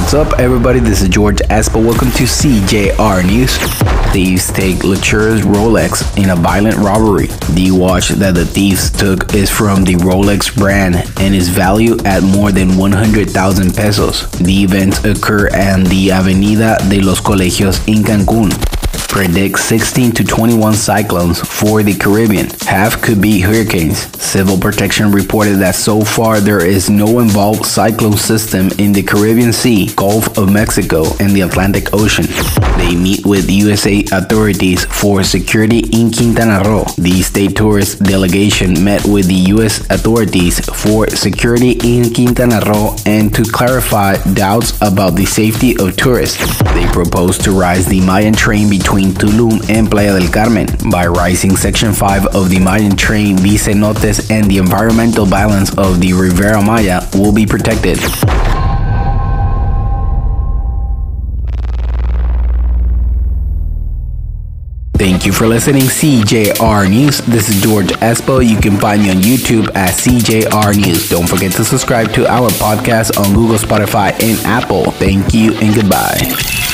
What's up, everybody? This is George Espo. Welcome to CJR News. Thieves take Lature's Rolex in a violent robbery. The watch that the thieves took is from the Rolex brand and is valued at more than 100,000 pesos. The events occur in the Avenida de los Colegios in Cancun predicts 16 to 21 cyclones for the Caribbean. Half could be hurricanes. Civil Protection reported that so far there is no involved cyclone system in the Caribbean Sea, Gulf of Mexico, and the Atlantic Ocean. They meet with USA authorities for security in Quintana Roo. The state tourist delegation met with the U.S. authorities for security in Quintana Roo and to clarify doubts about the safety of tourists. They proposed to rise the Mayan train between between Tulum and Playa del Carmen. By rising Section 5 of the Mayan train, these cenotes and the environmental balance of the Riviera Maya will be protected. Thank you for listening, CJR News. This is George Espo. You can find me on YouTube at CJR News. Don't forget to subscribe to our podcast on Google, Spotify, and Apple. Thank you and goodbye.